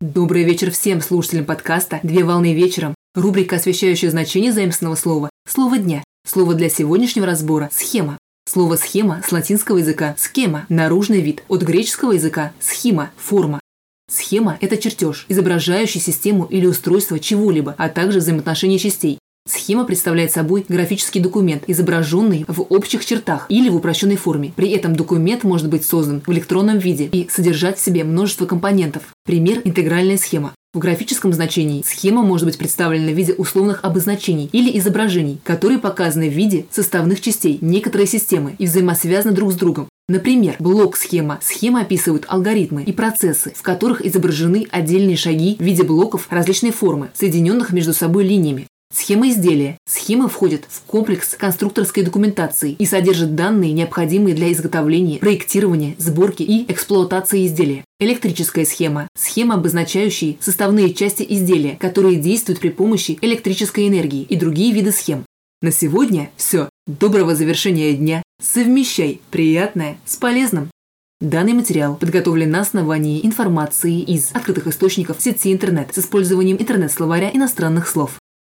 Добрый вечер всем слушателям подкаста «Две волны вечером». Рубрика, освещающая значение заимственного слова «Слово дня». Слово для сегодняшнего разбора – «схема». Слово «схема» с латинского языка «схема» – наружный вид, от греческого языка «схема» – форма. Схема – это чертеж, изображающий систему или устройство чего-либо, а также взаимоотношения частей. Схема представляет собой графический документ, изображенный в общих чертах или в упрощенной форме. При этом документ может быть создан в электронном виде и содержать в себе множество компонентов. Пример – интегральная схема. В графическом значении схема может быть представлена в виде условных обозначений или изображений, которые показаны в виде составных частей некоторой системы и взаимосвязаны друг с другом. Например, блок-схема. Схема описывает алгоритмы и процессы, в которых изображены отдельные шаги в виде блоков различной формы, соединенных между собой линиями. Схема изделия. Схема входит в комплекс конструкторской документации и содержит данные, необходимые для изготовления, проектирования, сборки и эксплуатации изделия. Электрическая схема. Схема, обозначающая составные части изделия, которые действуют при помощи электрической энергии и другие виды схем. На сегодня все. Доброго завершения дня. Совмещай приятное с полезным. Данный материал подготовлен на основании информации из открытых источников сети интернет с использованием интернет-словаря иностранных слов.